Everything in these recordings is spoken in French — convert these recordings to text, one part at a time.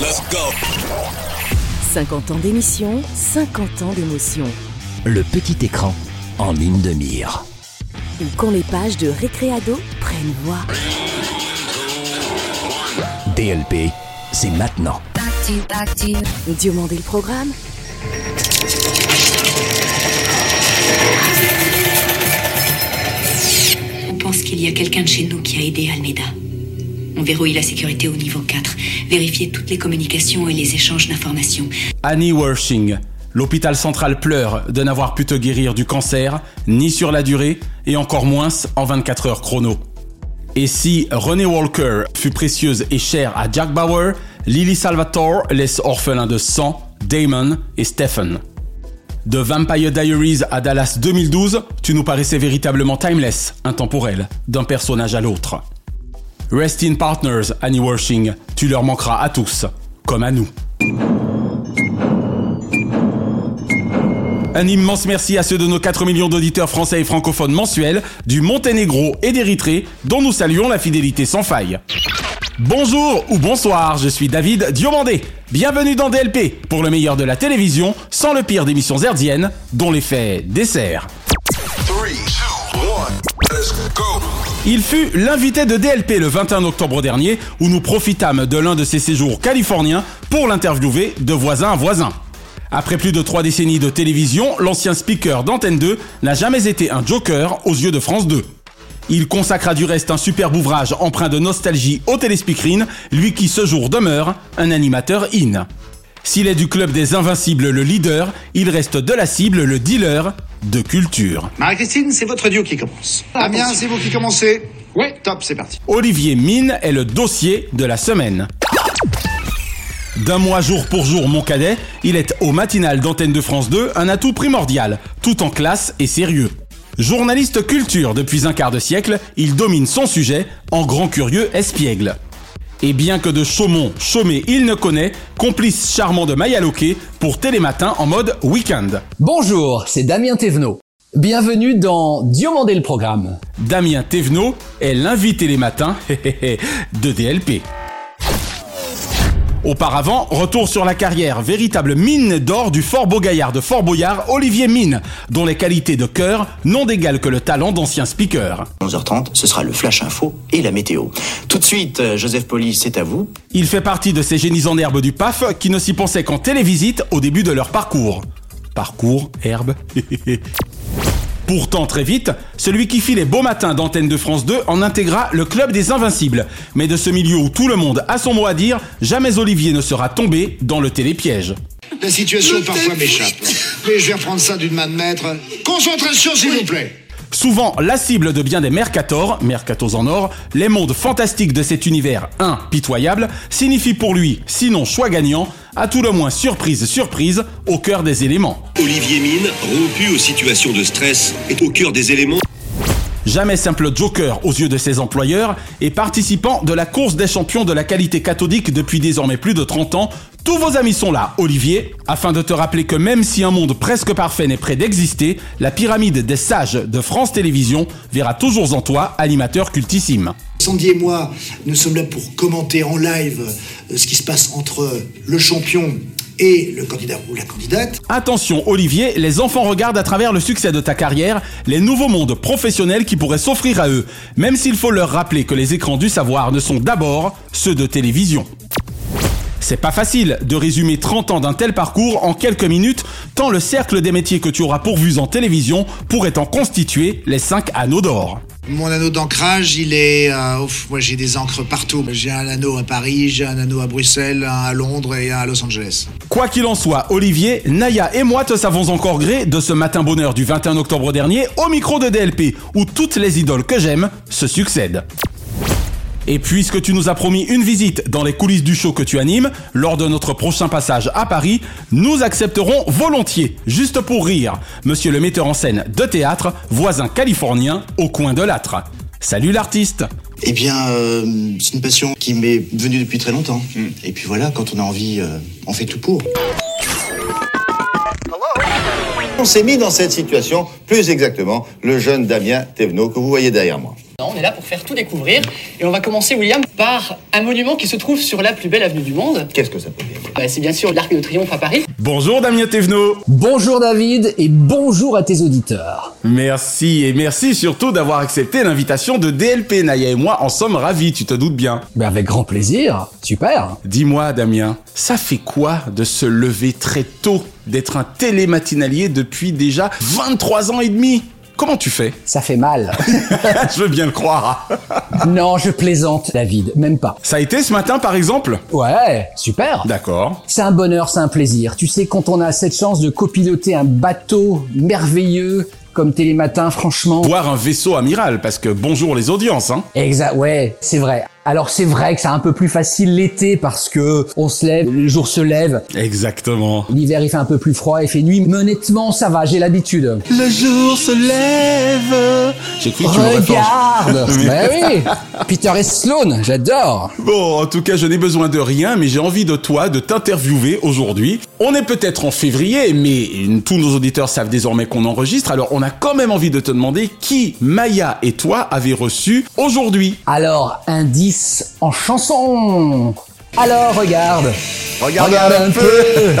éternel. 50 ans d'émission, 50 ans d'émotion. Le petit écran en ligne de mire. Ou quand les pages de Récréado prennent voix. DLP, c'est maintenant. Diomandé le programme On pense qu'il y a quelqu'un de chez nous qui a aidé Almeida. On verrouille la sécurité au niveau 4, vérifier toutes les communications et les échanges d'informations. Annie Wershing. L'hôpital central pleure de n'avoir pu te guérir du cancer, ni sur la durée, et encore moins en 24 heures chrono. Et si Renée Walker fut précieuse et chère à Jack Bauer, Lily Salvatore laisse orphelin de sang Damon et Stephen. De Vampire Diaries à Dallas 2012, tu nous paraissais véritablement timeless, intemporel, d'un personnage à l'autre. Rest in Partners, Annie Wershing, tu leur manqueras à tous, comme à nous. Un immense merci à ceux de nos 4 millions d'auditeurs français et francophones mensuels du Monténégro et d'Érythrée, dont nous saluons la fidélité sans faille. Bonjour ou bonsoir, je suis David Diomandé. Bienvenue dans DLP, pour le meilleur de la télévision, sans le pire d'émissions herdiennes, dont l'effet dessert. Three, two, one. Let's go. Il fut l'invité de DLP le 21 octobre dernier, où nous profitâmes de l'un de ses séjours californiens pour l'interviewer de voisin à voisin. Après plus de trois décennies de télévision, l'ancien speaker d'Antenne 2 n'a jamais été un joker aux yeux de France 2. Il consacra du reste un superbe ouvrage empreint de nostalgie au téléspeakerine, lui qui ce jour demeure un animateur in. S'il est du club des invincibles le leader, il reste de la cible le dealer de culture. Marie-Christine, c'est votre duo qui commence. Amiens, c'est vous qui commencez Oui. Top, c'est parti. Olivier Mine est le dossier de la semaine. D'un mois jour pour jour, mon cadet, il est au matinal d'antenne de France 2 un atout primordial, tout en classe et sérieux. Journaliste culture depuis un quart de siècle, il domine son sujet en grand curieux espiègle. Et bien que de Chaumont, Chaumet, il ne connaît, complice charmant de Mayaloquet pour Télématin en mode week-end. Bonjour, c'est Damien Thévenot. Bienvenue dans Diomandé le programme. Damien Thévenot est l'invité les matins de DLP. Auparavant, retour sur la carrière, véritable mine d'or du Fort Beaugaillard de Fort Boyard, Olivier Mine, dont les qualités de cœur n'ont d'égal que le talent d'ancien speaker. 11h30, ce sera le Flash Info et la météo. Tout de suite, euh, Joseph Poli, c'est à vous. Il fait partie de ces génies en herbe du PAF qui ne s'y pensaient qu'en télévisite au début de leur parcours. Parcours, herbe. Pourtant, très vite, celui qui fit les beaux matins d'antenne de France 2 en intégra le club des Invincibles. Mais de ce milieu où tout le monde a son mot à dire, jamais Olivier ne sera tombé dans le télépiège. La situation parfois m'échappe. Mais je vais reprendre ça d'une main de maître. Concentration, s'il vous plaît. Souvent la cible de bien des mercators, mercatos en or, les mondes fantastiques de cet univers impitoyable signifient pour lui, sinon choix gagnant, à tout le moins surprise surprise, au cœur des éléments. Olivier Mine, rompu aux situations de stress, est au cœur des éléments. Jamais simple joker aux yeux de ses employeurs et participant de la course des champions de la qualité cathodique depuis désormais plus de 30 ans, tous vos amis sont là, Olivier, afin de te rappeler que même si un monde presque parfait n'est près d'exister, la pyramide des sages de France Télévisions verra toujours en toi animateur cultissime. Sandy et moi, nous sommes là pour commenter en live euh, ce qui se passe entre le champion et le candidat ou la candidate. Attention Olivier, les enfants regardent à travers le succès de ta carrière les nouveaux mondes professionnels qui pourraient s'offrir à eux, même s'il faut leur rappeler que les écrans du savoir ne sont d'abord ceux de télévision. C'est pas facile de résumer 30 ans d'un tel parcours en quelques minutes, tant le cercle des métiers que tu auras pourvus en télévision pourrait en constituer les 5 anneaux d'or. Mon anneau d'ancrage, il est. euh, ouf, moi, j'ai des encres partout. J'ai un anneau à Paris, j'ai un anneau à Bruxelles, un à Londres et un à Los Angeles. Quoi qu'il en soit, Olivier, Naya et moi te savons encore gré de ce matin bonheur du 21 octobre dernier au micro de DLP, où toutes les idoles que j'aime se succèdent. Et puisque tu nous as promis une visite dans les coulisses du show que tu animes, lors de notre prochain passage à Paris, nous accepterons volontiers, juste pour rire, monsieur le metteur en scène de théâtre, voisin californien au coin de l'âtre. Salut l'artiste Eh bien, euh, c'est une passion qui m'est venue depuis très longtemps. Et puis voilà, quand on a envie, euh, on fait tout pour. On s'est mis dans cette situation, plus exactement, le jeune Damien Thévenot que vous voyez derrière moi. On est là pour faire tout découvrir et on va commencer, William, par un monument qui se trouve sur la plus belle avenue du monde. Qu'est-ce que ça peut dire? Bah, c'est bien sûr l'Arc de Triomphe à Paris. Bonjour Damien Thévenot Bonjour David et bonjour à tes auditeurs. Merci et merci surtout d'avoir accepté l'invitation de DLP. Naya et moi en sommes ravis, tu te doutes bien. Ben avec grand plaisir, super. Dis-moi Damien, ça fait quoi de se lever très tôt, d'être un télématinalier depuis déjà 23 ans et demi? Comment tu fais? Ça fait mal. Je veux bien le croire. non, je plaisante, David, même pas. Ça a été ce matin par exemple? Ouais, super. D'accord. C'est un bonheur, c'est un plaisir. Tu sais, quand on a cette chance de copiloter un bateau merveilleux comme Télématin, franchement. Voir un vaisseau amiral, parce que bonjour les audiences, hein. Exact, ouais, c'est vrai. Alors c'est vrai que c'est un peu plus facile l'été parce que on se lève, le jour se lève. Exactement. L'hiver il fait un peu plus froid, il fait nuit. Mais honnêtement, ça va, j'ai l'habitude. Le jour se lève. J'ai cru que tu Regarde Ben oui Peter et Sloan, j'adore Bon, en tout cas, je n'ai besoin de rien, mais j'ai envie de toi, de t'interviewer aujourd'hui. On est peut-être en février, mais tous nos auditeurs savent désormais qu'on enregistre, alors on a quand même envie de te demander qui, Maya et toi, avez reçu aujourd'hui. Alors, indice en chanson. Alors, regarde. Regarde, un peu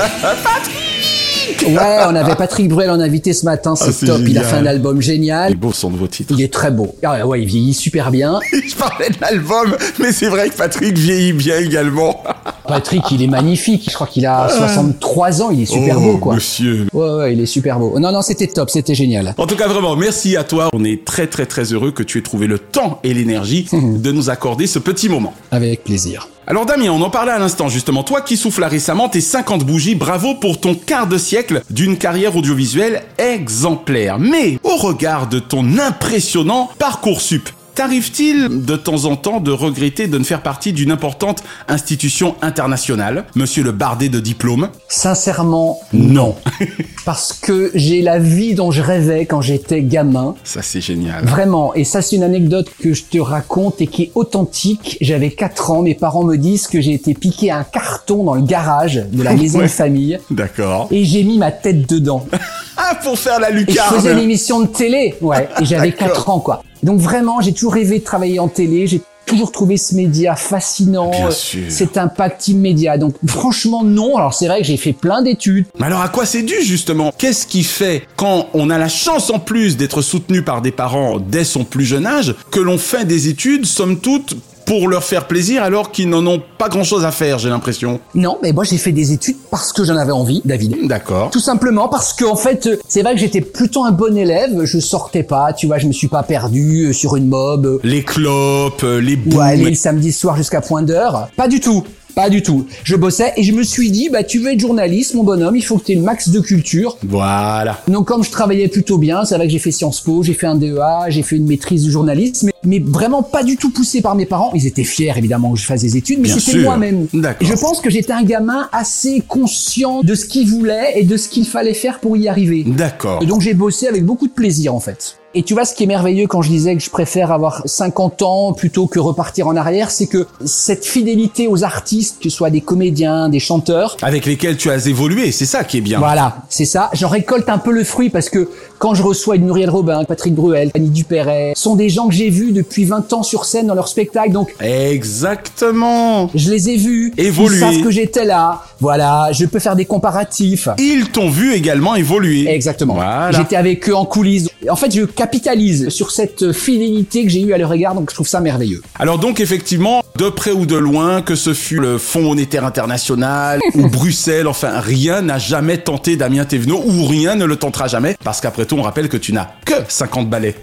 Patrick Ouais, on avait Patrick Bruel en invité ce matin, c'est Ah, top, il a génial. fait un album Il est génial. beau son nouveau titre. Il est très beau. Ah ouais, il vieillit super bien. Je parlais de l'album, mais c'est vrai que Patrick vieillit bien également. Patrick, il est magnifique. Je crois qu'il a 63 ans, il est super oh, beau, quoi. Monsieur. Ouais, ouais, il est super beau. Non, non, c'était top, c'était génial. En tout cas, vraiment, merci à toi. On est très, très, très heureux que tu aies trouvé le temps et l'énergie de nous accorder ce petit moment. Avec plaisir. Alors Damien, on en parlait à l'instant justement, toi qui souffles récemment tes 50 bougies, bravo pour ton quart de siècle d'une carrière audiovisuelle exemplaire. Mais au regard de ton impressionnant parcours sup, T'arrive-t-il de temps en temps de regretter de ne faire partie d'une importante institution internationale, monsieur le bardé de diplôme? Sincèrement, Non. parce que j'ai la vie dont je rêvais quand j'étais gamin. Ça c'est génial. Vraiment, et ça c'est une anecdote que je te raconte et qui est authentique. J'avais 4 ans, mes parents me disent que j'ai été piqué à un carton dans le garage de la maison Ouais. de famille D'accord. et j'ai mis ma tête dedans. Ah, pour faire la Et je lucarne faisais une émission de télé, ouais, et j'avais D'accord. 4 ans quoi. Donc vraiment, j'ai toujours rêvé de travailler en télé, j'ai toujours trouvé ce média fascinant, euh, cet impact immédiat. Donc franchement non, alors c'est vrai que j'ai fait plein d'études, Mais alors à quoi c'est dû justement? Qu'est-ce qui fait quand on a la chance en plus d'être soutenu par des parents dès son plus jeune âge que l'on fait des études somme toute pour leur faire plaisir alors qu'ils n'en ont pas grand-chose à faire, j'ai l'impression. Non, mais moi j'ai fait des études parce que j'en avais envie, David. D'accord. Tout simplement parce que en fait, euh, c'est vrai que j'étais plutôt un bon élève. Je sortais pas, tu vois, je me suis pas perdu euh, sur une mob Les clopes, euh, les ou booms. aller le samedi soir jusqu'à point d'heure. Pas du tout. Pas du tout. Je bossais et je me suis dit, bah tu veux être journaliste, mon bonhomme, il faut que tu aies le max de culture. Voilà. Donc comme je travaillais plutôt bien, c'est vrai que j'ai fait Sciences Po, j'ai fait un DEA, j'ai fait une maîtrise de journalisme, mais, mais vraiment pas du tout poussé par mes parents. Ils étaient fiers évidemment que je fasse des études, mais c'était moi-même. Et je pense que j'étais un gamin assez conscient de ce qu'il voulait et de ce qu'il fallait faire pour y arriver. D'accord. Et donc j'ai bossé avec beaucoup de plaisir en fait. Et tu vois ce qui est merveilleux quand je disais que je préfère avoir 50 ans plutôt que repartir en arrière, c'est que cette fidélité aux artistes, que ce soit des comédiens, des chanteurs, Avec lesquels tu as évolué, c'est ça qui est bien. voilà, c'est ça. J'en récolte un peu le fruit parce que quand je reçois une Muriel Robin, Patrick Bruel, Annie Dupéret, sont des gens que j'ai vus depuis 20 ans sur scène dans leur spectacle, donc Exactement. je les ai vus. Évoluer. Ils savent que j'étais là. Voilà, je peux faire des comparatifs. Ils t'ont vu également évoluer. Exactement. Voilà. J'étais avec eux en coulisses. En fait, je capitalise sur cette fidélité que j'ai eue à leur égard, donc je trouve ça merveilleux. Alors donc effectivement, de près ou de loin, que ce fût le Fonds monétaire international ou Bruxelles, enfin rien n'a jamais tenté Damien Thévenot ou rien ne le tentera jamais parce qu'après tout on rappelle que tu n'as que 50 balais.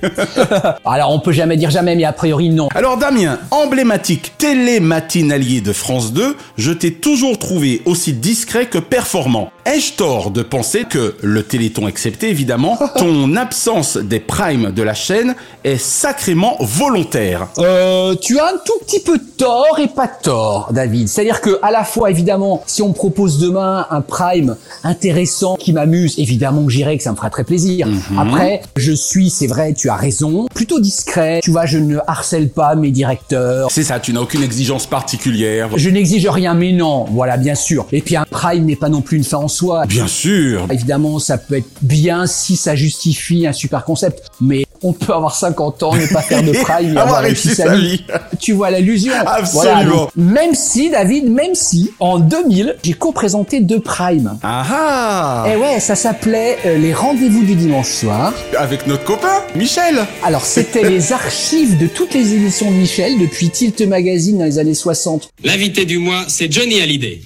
Alors, on peut jamais dire jamais, mais a priori, non. Alors Damien, emblématique télématinalier de France 2, je t'ai toujours trouvé aussi discret que performant. Ai-je tort de penser que, le Téléthon excepté évidemment, ton absence des primes de la chaîne est sacrément volontaire? Euh, tu as un tout petit peu tort et pas tort, David. C'est-à-dire que à la fois, évidemment, si on me propose demain un prime intéressant qui m'amuse, évidemment que j'irai, que ça me fera très plaisir. Mhm. Après, je suis, c'est vrai, tu as raison, plutôt discret. Tu vois, je ne harcèle pas mes directeurs. C'est ça, tu n'as aucune exigence particulière. Je n'exige rien, mais non, voilà, bien sûr. Et puis un prime n'est pas non plus une fin en soi. Bien sûr Évidemment, ça peut être bien si ça justifie un super concept, mais on peut avoir 50 ans, ne pas faire de prime et Avoir réussi sa vie. vie. Tu vois l'allusion. Absolument. Voilà, donc, même si, David, même si, en 2000, j'ai co-présenté deux primes. Ah ah Et ouais, ça s'appelait euh, Les rendez-vous du dimanche soir. Avec notre copain, Michel Alors, c'était les archives de toutes les émissions de Michel depuis Tilt Magazine dans les années 60 L'invité du mois, c'est Johnny Hallyday.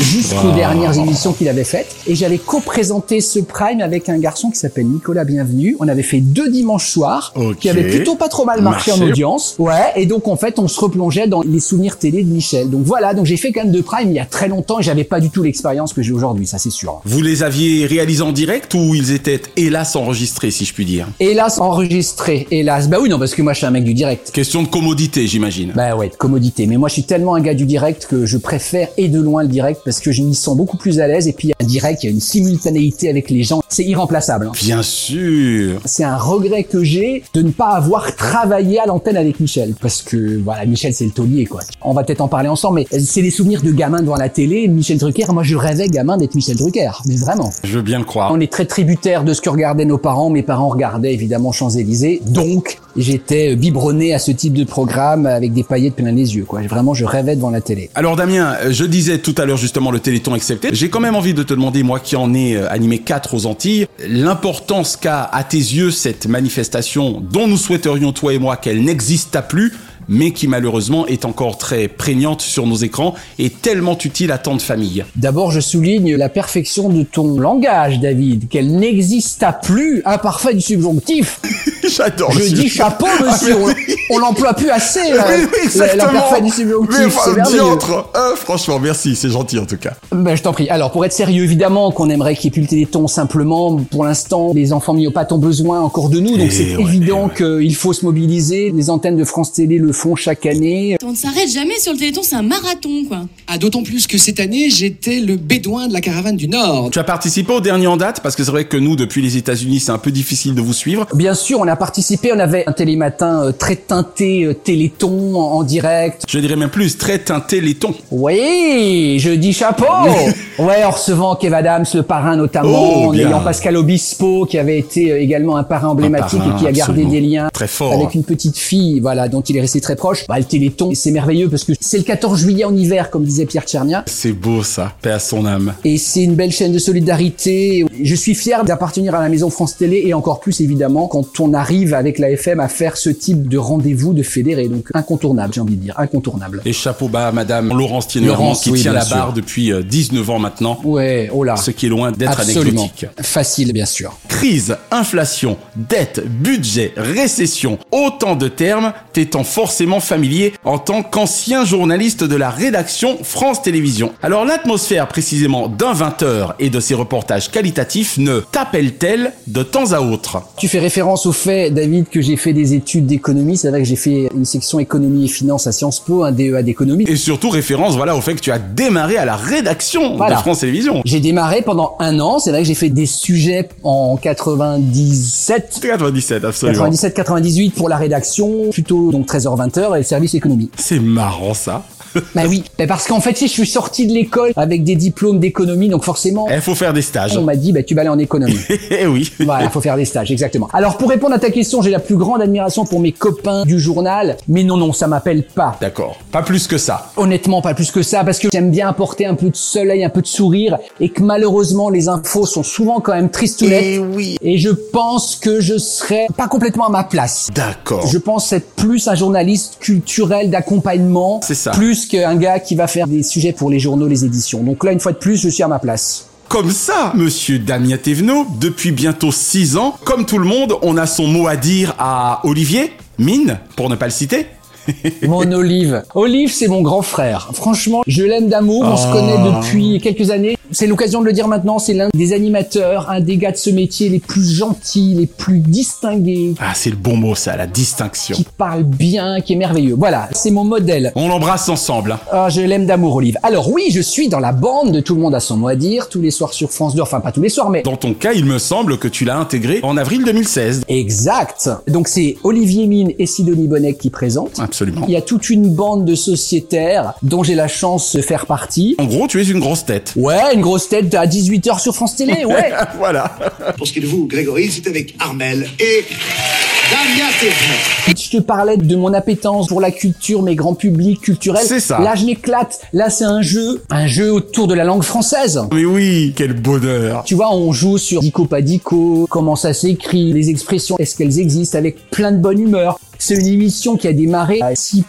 Jusqu'aux Wow. dernières émissions qu'il avait faites. Et j'avais co-présenté ce prime avec un garçon qui s'appelle Nicolas Bienvenu. On avait fait deux dimanches soirs, Ok. qui avaient plutôt pas trop mal marché, en Marché. audience. Ouais. Et donc, en fait, on se replongeait dans les souvenirs télé de Michel. Donc voilà. Donc j'ai fait quand même deux primes il y a très longtemps et j'avais pas du tout l'expérience que j'ai aujourd'hui. Ça, c'est sûr. Vous les aviez réalisés en direct ou ils étaient hélas enregistrés, si je puis dire? Hélas, enregistré. Hélas. Bah oui, non, parce que moi, je suis un mec du direct. Question de commodité, j'imagine. Bah ouais, de commodité. Mais moi, je suis tellement un gars du direct que je préfère et de loin le direct parce que je m'y sens beaucoup plus à l'aise. Et puis, un direct, il y a une simultanéité avec les gens. C'est irremplaçable. hein. Bien sûr C'est un regret que j'ai de ne pas avoir travaillé à l'antenne avec Michel. Parce que, voilà, Michel, c'est le taulier, quoi. On va peut-être en parler ensemble, mais c'est des souvenirs de gamin devant la télé. Michel Drucker, moi, je rêvais, gamin, d'être Michel Drucker. Mais vraiment. Je veux bien le croire. On est très tributaire de ce que regardaient nos parents. Mes parents regardaient évidemment Champs-Élysées. Donc, j'étais biberonné à ce type de programme avec des paillettes plein les yeux, quoi. Vraiment, je rêvais devant la télé. Alors Damien, je disais tout à l'heure le Téléthon accepté. J'ai quand même envie de te demander, moi qui en ai euh, animé quatre aux Antilles, l'importance qu'a à tes yeux cette manifestation dont nous souhaiterions toi et moi qu'elle n'exista plus, mais qui malheureusement est encore très prégnante sur nos écrans et tellement utile à tant de familles. D'abord, je souligne la perfection de ton langage, David, qu'elle n'exista plus, imparfait du subjonctif. J'adore. Je dis chapeau, Ah, monsieur. On, on l'emploie plus assez, Oui, là, oui, la, exactement. du subjonctif. Mais enfin, diantre. Euh, franchement, merci, c'est gentil en tout cas. Ben, je t'en prie. Alors, pour être sérieux, évidemment qu'on aimerait qu'il n'y ait plus le téléthon. Simplement, pour l'instant, les enfants myopathes ont besoin encore de nous. Donc, Eh c'est ouais, évident qu'il faut se mobiliser. Les antennes de France Télé le font chaque année. On ne s'arrête jamais sur le téléthon, c'est un marathon, quoi. Ah, d'autant plus que cette année, j'étais le bédouin de la caravane du Nord. Tu as participé au dernier en date? Parce que c'est vrai que nous, depuis les États-Unis, c'est un peu difficile de vous suivre. Bien sûr, on a participé. On avait un télématin euh, très teinté euh, téléthon en, en direct. Je dirais même plus, très teinté laiton. Oui, je dis chapeau. ouais, en recevant Kev Adams, le parrain notamment, Oh, en ayant Pascal Obispo, qui avait été euh, également un parrain emblématique parrain, et qui a gardé des liens Très fort. avec une petite fille, voilà, dont il est resté très proche. Bah, le Téléthon, c'est merveilleux parce que c'est le 14 juillet en hiver, comme disait Pierre Tchernia. C'est beau ça, paix à son âme. Et c'est une belle chaîne de solidarité. Je suis fier d'appartenir à la maison France Télé et encore plus évidemment quand on arrive avec la FM à faire ce type de rendez-vous de fédérés. Donc incontournable, j'ai envie de dire, incontournable. Et chapeau bas à Madame Laurence Laurence, qui oui, tient la sûr. barre depuis euh, 19 ans maintenant, Ouais, oh là. ce qui est loin d'être anecdotique. Facile, bien sûr. Crise, inflation, dette, budget, récession, autant de termes t'étant forcément familier en tant qu'ancien journaliste de la rédaction France Télévisions. Alors l'atmosphère précisément d'un 20h et de ses reportages qualitatifs ne t'appelle-t-elle de temps à autre? Tu fais référence au fait, David, que j'ai fait des études d'économie. C'est vrai que j'ai fait une section économie et finance à Sciences Po, un DEA d'économie. Et surtout référence voilà au fait que tu as démarré à la rédaction Voilà. de France Télévisions. J'ai démarré pendant un an. C'est vrai que j'ai fait des sujets en 97. 97 absolument. 97-98 pour la rédaction, plutôt donc 13h-20h et le service économie. C'est marrant ça. Bah oui, bah parce qu'en fait, sais, je suis sorti de l'école avec des diplômes d'économie, donc forcément, Il faut faire des stages. on m'a dit, bah tu vas aller en économie. Eh oui. Voilà, faut faire des stages, exactement. Alors pour répondre à ta question, j'ai la plus grande admiration pour mes copains du journal, mais non, non, ça m'appelle pas. D'accord. Pas plus que ça. Honnêtement, pas plus que ça, parce que j'aime bien apporter un peu de soleil, un peu de sourire, et que malheureusement, les infos sont souvent quand même tristounettes. Eh oui. Et je pense que je serais pas complètement à ma place. D'accord. Je pense être plus un journaliste culturel d'accompagnement, C'est ça. plus qu'un gars qui va faire des sujets pour les journaux, les éditions. Donc là, une fois de plus, je suis à ma place. Comme ça, monsieur Damien Thévenot, depuis bientôt 6 ans, comme tout le monde, on a son mot à dire à Olivier, Mine, pour ne pas le citer. mon Olive. Olive, c'est mon grand frère. Franchement, je l'aime d'amour. On se connaît depuis quelques années. C'est l'occasion de le dire maintenant. C'est l'un des animateurs, un des gars de ce métier les plus gentils, les plus distingués, Ah, c'est le bon mot ça, la distinction. qui parle bien, qui est merveilleux. Voilà, c'est mon modèle. On l'embrasse ensemble. hein. Ah, je l'aime d'amour, Olive. Alors oui, je suis dans la bande de Tout le monde a son mot à dire, tous les soirs sur France 2. Enfin, pas tous les soirs, mais Dans ton cas, il me semble que tu l'as intégré en avril 2016. Exact. Donc c'est Olivier Mine et Sidonie Bonnet qui présentent. Absolument. Il y a toute une bande de sociétaires dont j'ai la chance de faire partie. En gros, tu es une grosse tête. Ouais, une grosse tête à 18h sur France Télé, ouais. voilà. Pour ce qui est de vous, Grégory, c'est avec Armel et Damien. Je te parlais de mon appétence pour la culture, mes grands publics culturels. C'est ça. Là, je m'éclate. Là, c'est un jeu, un jeu autour de la langue française. Mais oui, quel bonheur. Tu vois, on joue sur dico pas dico, comment ça s'écrit, les expressions, est-ce qu'elles existent, avec plein de bonne humeur. C'est une émission qui a démarré à 6%,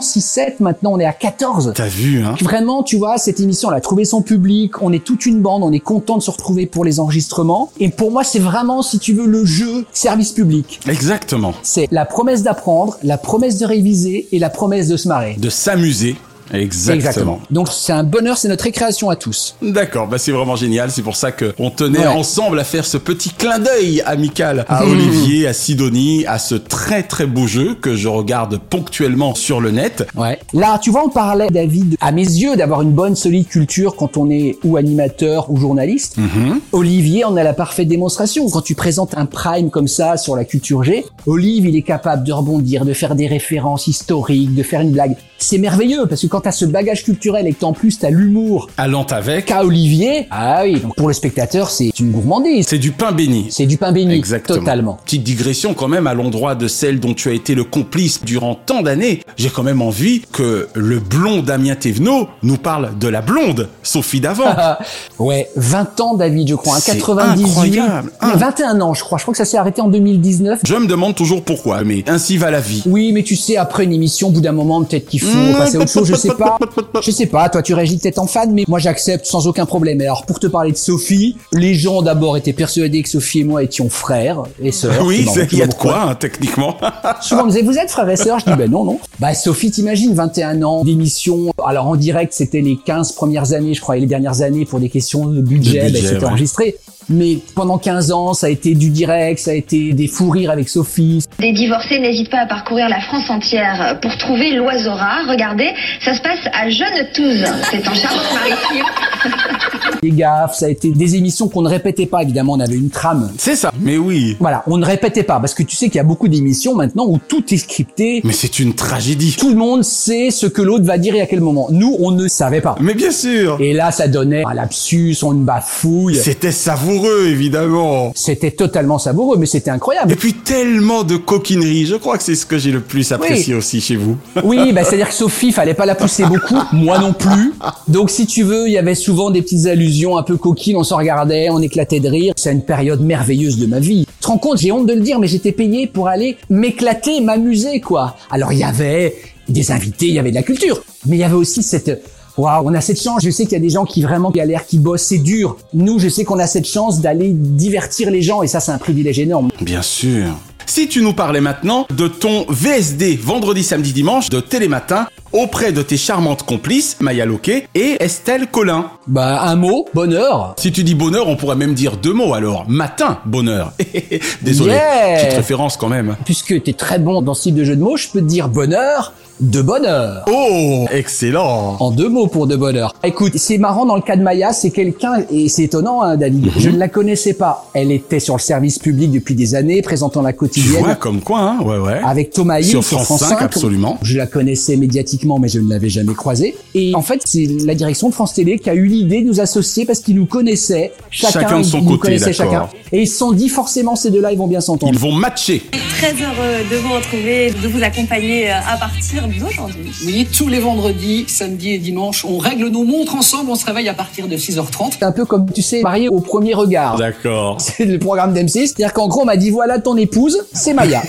6-7, maintenant on est à 14. T'as vu, hein? Vraiment, tu vois, cette émission, elle a trouvé son public, on est toute une bande, on est content de se retrouver pour les enregistrements. Et pour moi, c'est vraiment, si tu veux, le jeu service public. Exactement. C'est la promesse d'apprendre, la promesse de réviser et la promesse de se marrer. De s'amuser. Exactement. Donc c'est un bonheur, c'est notre récréation à tous. D'accord, bah c'est vraiment génial. C'est pour ça que on tenait Ouais. ensemble à faire ce petit clin d'œil amical à Mhm. Olivier, à Sidonie, à ce très très beau jeu que je regarde ponctuellement sur le net. Ouais. Là, tu vois, on parlait, David, à mes yeux, d'avoir une bonne, solide culture quand on est ou animateur ou journaliste. Mhm. Olivier en a la parfaite démonstration. Quand tu présentes un prime comme ça sur la culture G, Olive, il est capable de rebondir, de faire des références historiques, de faire une blague. C'est merveilleux parce que quand t'as ce bagage culturel et que en plus t'as l'humour Allant avec, qu'a Olivier, ah oui, donc pour le spectateur, c'est une gourmandise. c'est du pain béni. C'est du pain béni. Exactement. Totalement. Petite digression quand même à l'endroit de celle dont tu as été le complice durant tant d'années. J'ai quand même envie que le blond Damien Thévenot nous parle de la blonde Sophie d'avant. ouais, 20 ans, David, je crois, hein, C'est 98. incroyable. Non, Ah. 21 ans, je crois. Je crois que ça s'est arrêté en 2019. Je me demande toujours pourquoi, mais ainsi va la vie. Oui, mais tu sais, après une émission, au bout d'un moment, peut-être qu'il faut passer à autre chose, je sais pas. Je sais pas, toi tu réagis peut-être en fan, mais moi j'accepte sans aucun problème. Et alors, pour te parler de Sophie, les gens d'abord étaient persuadés que Sophie et moi étions frères et sœurs. Oui, il y a vois de pourquoi. quoi, hein, techniquement. Souvent on me disait, vous êtes frères et sœurs? Je dis, ben non, non. Bah Sophie, t'imagines, 21 ans d'émission. Alors en direct, c'était les 15 premières années, je crois, et les dernières années pour des questions de budget, ben, c'était ouais. enregistré. Mais pendant 15 ans, ça a été du direct, ça a été des fous rires avec Sophie, Des divorcés n'hésitent pas à parcourir la France entière pour trouver l'oiseau rare. Regardez, ça se passe à Jeune-Touze. C'est en Charente-Maritime. les gaffes, ça a été des émissions qu'on ne répétait pas, évidemment, on avait une trame. C'est ça, mais oui. Voilà, on ne répétait pas, parce que tu sais qu'il y a beaucoup d'émissions maintenant où tout est scripté. Mais c'est une tragédie. Tout le monde sait ce que l'autre va dire et à quel moment. Nous, on ne savait pas. Mais bien sûr. Et là, ça donnait un lapsus, on une bafouille. C'était savoureux, évidemment. C'était totalement savoureux, mais c'était incroyable. Et puis tellement de coquinerie. Je crois que c'est ce que j'ai le plus apprécié aussi chez vous. Oui, bah, c'est-à-dire que Sophie, fallait pas la pousser beaucoup, moi non plus. Donc si tu veux, il y avait souvent des petites allusions un peu coquines, on se regardait, on éclatait de rire. C'est une période merveilleuse de ma vie. Tu te rends compte, j'ai honte de le dire, mais j'étais payé pour aller m'éclater, m'amuser, quoi. Alors il y avait des invités, il y avait de la culture, mais il y avait aussi cette Waouh, on a cette chance. Je sais qu'il y a des gens qui vraiment galèrent, qui bossent, c'est dur. Nous, je sais qu'on a cette chance d'aller divertir les gens et ça, c'est un privilège énorme. Bien sûr. Si tu nous parlais maintenant de ton VSD vendredi, samedi, dimanche de Télématin auprès de tes charmantes complices Maya Loquet et Estelle Collin. Bah, un mot, bonheur. Si tu dis bonheur, on pourrait même dire deux mots alors. Matin, bonheur. Désolé, Yeah. petite référence quand même. Puisque t'es très bon dans ce type de jeu de mots, je peux te dire bonheur, de bonheur. Oh, excellent. En deux mots pour de bonheur. Écoute, c'est marrant dans le cas de Maya, c'est quelqu'un, et c'est étonnant, hein, David. Je ne la connaissais pas. Elle était sur le service public depuis des années, présentant la Tu quotidienne. vois comme quoi, hein Ouais, ouais. Avec Thomas Hill Sur France 5, absolument. Je la connaissais médiatiquement, mais je ne l'avais jamais croisée. Et en fait, c'est la direction de France Télé qui a eu l'idée de nous associer parce qu'ils nous connaissaient. Chacun, Chacun de son nous côté, chacun. Et ils se sont dit forcément ces deux-là, ils vont bien s'entendre. Ils vont matcher. Très heureux de vous retrouver, de vous accompagner euh, à partir d'aujourd'hui. Oui, tous les vendredis, samedis et dimanches, on règle nos montres ensemble, on se réveille à partir de 6h30. C'est un peu comme, tu sais, marié au premier regard. D'accord. C'est le programme d'M6. C'est-à-dire qu'en gros, on m'a dit, voilà ton épouse, c'est Maya.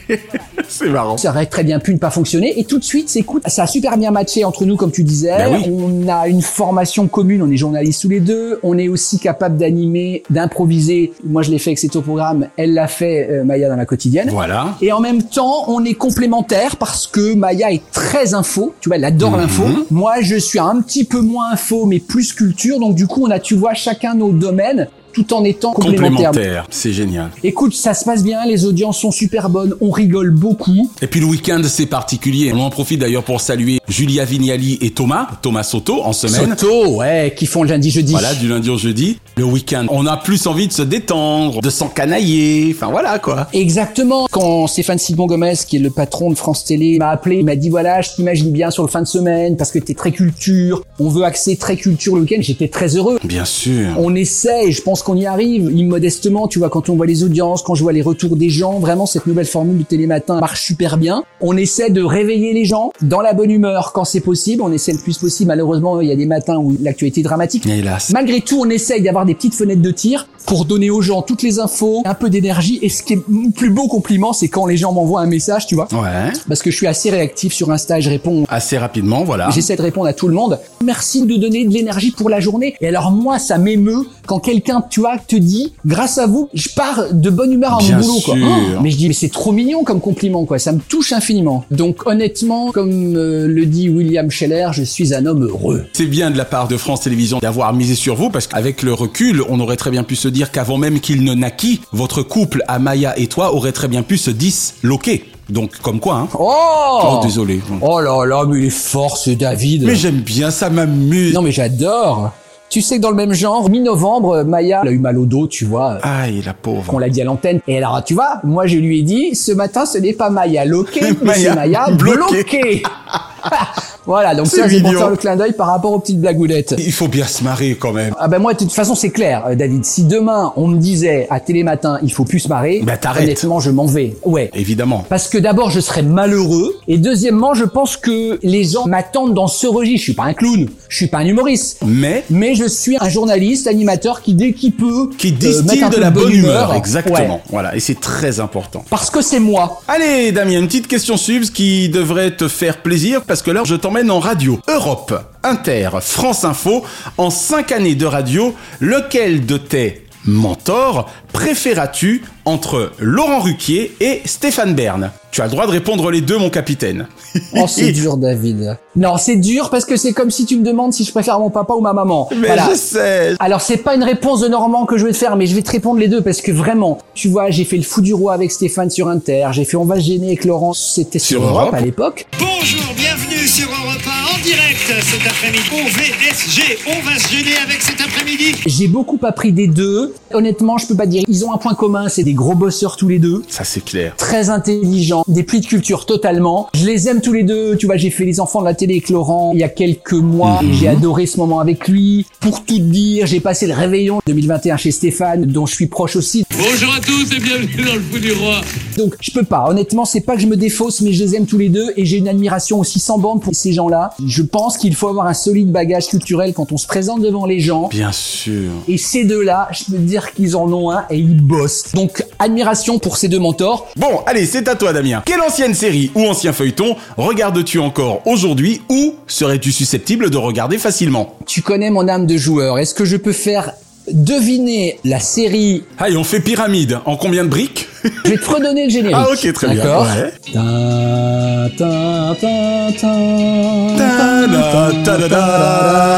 c'est marrant. Ça aurait très bien pu ne pas fonctionner. Et tout de suite, c'est écoute, ça a super bien matché entre nous, comme tu disais. Ben oui. On a une formation commune, on est journalistes tous les deux. On est aussi capable d'animer, d'improviser. Moi, je l'ai fait avec cet programme. Elle l'a fait, euh, Maya, dans la quotidienne. Voilà. Et en même temps, on est complémentaires parce que Maya est très info. Tu vois, elle adore Mhm. l'info. Moi, je suis un petit peu moins info, mais plus culture. Donc, du coup, on a, tu vois, chacun nos domaines tout en étant complémentaires. Complémentaire, c'est génial. Écoute, ça se passe bien, les audiences sont super bonnes, on rigole beaucoup. Et puis le week-end, c'est particulier. On en profite d'ailleurs pour saluer Julia Vignali et Thomas, Thomas Soto en semaine. Soto, ouais, qui font le lundi jeudi. Voilà, du lundi au jeudi. Le week-end, on a plus envie de se détendre, de s'encanailler. Enfin voilà quoi. Exactement. Quand Stéphane Simon Gomez, qui est le patron de France Télé, m'a appelé, il m'a dit voilà, je t'imagine bien sur le fin de semaine parce que t'es très culture. On veut axer très culture le week-end. J'étais très heureux. Bien sûr. On essaie, je pense qu'on y arrive, immodestement, tu vois, quand on voit les audiences, quand je vois les retours des gens, vraiment cette nouvelle formule du télématin marche super bien. On essaie de réveiller les gens dans la bonne humeur quand c'est possible, on essaie le plus possible. Malheureusement, il y a des matins où l'actualité est dramatique. Hélas. Malgré tout, on essaye d'avoir des petites fenêtres de tir pour donner aux gens toutes les infos, un peu d'énergie. Et ce qui est le plus beau compliment, c'est quand les gens m'envoient un message, tu vois. Ouais. Parce que je suis assez réactif sur Insta et je réponds Assez rapidement, voilà. J'essaie de répondre à tout le monde. Merci de donner de l'énergie pour la journée. Et alors moi, ça m'émeut quand quelqu'un, tu vois, te dit, grâce à vous, je pars de bonne humeur à mon boulot, quoi. Oh, mais je dis, mais c'est trop mignon comme compliment, quoi. Ça me touche infiniment. Donc honnêtement, comme euh, le dit William Scheller, je suis un homme heureux. C'est bien de la part de France Télévisions d'avoir misé sur vous parce qu'avec le recul, on aurait très bien pu se dire qu'avant même qu'il ne naquît, votre couple Amaya et toi aurait très bien pu se disloquer. Donc comme quoi, hein. Oh, Oh, désolé. Oh là là, mais il est fort ce David. Mais j'aime bien, ça m'amuse. Non mais j'adore. Tu sais que dans le même genre, mi-novembre, Maya elle a eu mal au dos, tu vois. Aïe, la pauvre. qu'on l'a dit à l'antenne. Et alors, tu vois, moi je lui ai dit, ce matin, ce n'est pas Maya loqué, mais Maya c'est Maya bloqué. bloqué. voilà, donc C'est ça, c'est pour faire le clin d'œil par rapport aux petites blagounettes. Il faut bien se marrer quand même. Ah ben moi, de toute façon, c'est clair, euh, David. Si demain, on me disait à Télématin, il faut plus se marrer, Bah, t'arrêtes. honnêtement, je m'en vais. Ouais. Évidemment. Parce que d'abord, je serais malheureux. Et deuxièmement, je pense que les gens m'attendent dans ce registre. Je suis pas un clown. Je suis pas un humoriste. Mais? Mais je suis un journaliste, animateur qui, dès qu'il peut, qui euh, distille un de la bonne humeur, Ouais. exactement. Voilà, et c'est très important. Parce que c'est moi. Allez, Damien, une petite question subs qui devrait te faire plaisir parce que là, je t'emmène en radio. Europe, Inter, France Info, en 5 années de radio, lequel de tes mentors préféras-tu entre Laurent Ruquier et Stéphane Bern? Tu as le droit de répondre les deux, mon capitaine. Oh, c'est dur, David. Non, c'est dur parce que c'est comme si tu me demandes si je préfère mon papa ou ma maman. Mais Voilà. je sais. Alors, c'est pas une réponse de Normand que je vais te faire, mais je vais te répondre les deux parce que vraiment, tu vois, j'ai fait le fou du roi avec Stéphane sur Inter, j'ai fait On va se gêner avec Laurent, c'était sur, Sur Europe, Europe. à l'époque. Bonjour, bienvenue sur Europe 1 en direct cet après-midi. Au VSG, on va se gêner avec cet après-midi. J'ai beaucoup appris des deux. Honnêtement, je peux pas dire. Ils ont un point commun, c'est des gros bosseurs tous les deux. Ça, c'est clair. Très intelligents, des plis de culture totalement. Je les aime tous les deux. Tu vois, j'ai fait les enfants de la télé avec Laurent il y a quelques mois et j'ai adoré ce moment avec lui. Pour tout te dire, j'ai passé le réveillon 2021 chez Stéphane, dont je suis proche aussi. Bonjour à tous et bienvenue dans le fou du roi. Donc, je peux pas. Honnêtement, c'est pas que je me défausse, mais je les aime tous les deux et j'ai une admiration aussi sans bande pour ces gens-là. Je pense qu'il faut avoir un solide bagage culturel quand on se présente devant les gens. Bien sûr. Et ces deux-là, je peux te dire qu'ils en ont un et ils bossent. Donc, admiration pour ces deux mentors. Bon, allez, c'est à toi, Damien. Quelle ancienne série ou ancien feuilleton regardes-tu encore aujourd'hui ou serais-tu susceptible de regarder facilement? Tu connais mon âme de joueur. Est-ce que je peux faire deviner la série Allez, on fait pyramide. En combien de briques Je vais te redonner le générique. Ah, ok, très bien. D'accord. Ouais.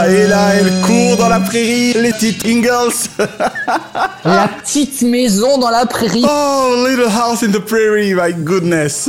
Et là, elle court dans la prairie, les petites Ingalls. La petite maison dans la prairie. Oh, little house in the prairie, my goodness.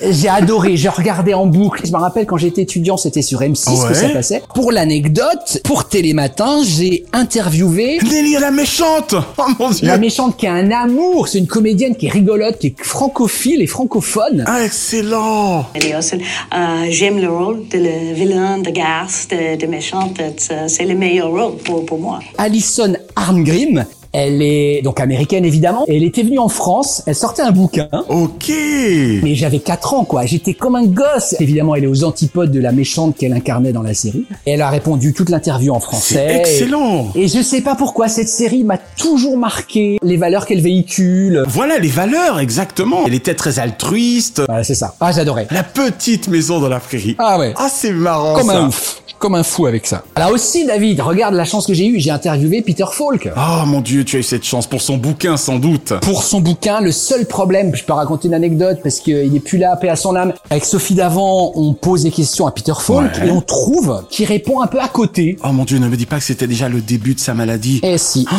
J'ai adoré, j'ai regardé en boucle. Je me rappelle quand j'étais étudiant, c'était sur M6 que Ouais. ça passait. Pour l'anecdote, pour Télématin, j'ai interviewé Nelly la méchante Oh mon dieu la méchante qui a un amour. C'est une comédienne qui est rigolote, qui est francophile et francophone. Ah, excellent euh, J'aime le rôle de le vilain, de garce, de, de méchante. C'est- C'est le meilleur rôle pour, pour moi. Alison Arngrim. Elle est donc américaine évidemment. Elle était venue en France. Elle sortait un bouquin. Ok. Mais j'avais 4 ans quoi. J'étais comme un gosse. Évidemment, elle est aux antipodes de la méchante qu'elle incarnait dans la série. Et elle a répondu toute l'interview en français. Excellent. Et je sais pas pourquoi cette série m'a toujours marqué les valeurs qu'elle véhicule. Voilà les valeurs exactement. Elle était très altruiste. Voilà, c'est ça. Ah, j'adorais. La petite maison dans la prairie. Ah ouais. Ah c'est marrant Comme ça. un ouf. Comme un fou avec ça. Là aussi, David, regarde la chance que j'ai eue. J'ai interviewé Peter Falk. Oh mon dieu, tu as eu cette chance pour son bouquin sans doute. Pour son bouquin, le seul problème, je peux raconter une anecdote parce qu'il est plus là, paix à son âme. Avec Sophie Davant, on pose des questions à Peter Falk Ouais. et on trouve qu'il répond un peu à côté. Oh mon dieu, ne me dis pas que c'était déjà le début de sa maladie. Eh si.